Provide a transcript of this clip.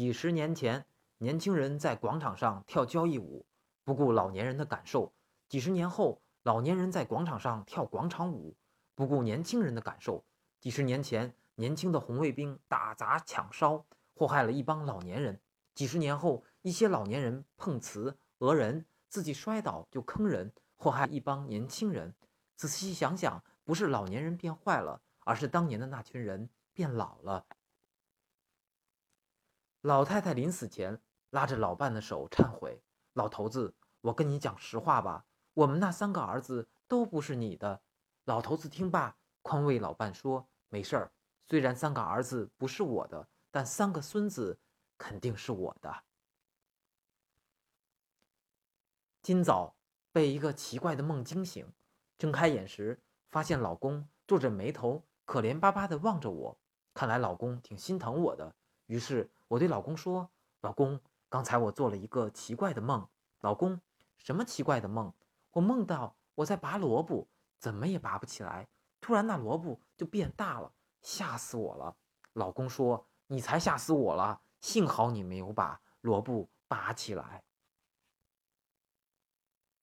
几十年前，年轻人在广场上跳交谊舞，不顾老年人的感受；几十年后，老年人在广场上跳广场舞，不顾年轻人的感受；几十年前，年轻的红卫兵打砸抢烧，祸害了一帮老年人；几十年后，一些老年人碰瓷讹人，自己摔倒就坑人，祸害一帮年轻人。仔细想想，不是老年人变坏了，而是当年的那群人变老了。老太太临死前拉着老伴的手忏悔：“老头子，我跟你讲实话吧，我们那三个儿子都不是你的。”老头子听罢，宽慰老伴说：“没事儿，虽然三个儿子不是我的，但三个孙子肯定是我的。”今早被一个奇怪的梦惊醒，睁开眼时，发现老公皱着眉头，可怜巴巴地望着我，看来老公挺心疼我的。于是我对老公说：“老公，刚才我做了一个奇怪的梦。”老公，什么奇怪的梦？我梦到我在拔萝卜，怎么也拔不起来。突然那萝卜就变大了，吓死我了。老公说：“你才吓死我了，幸好你没有把萝卜拔起来。”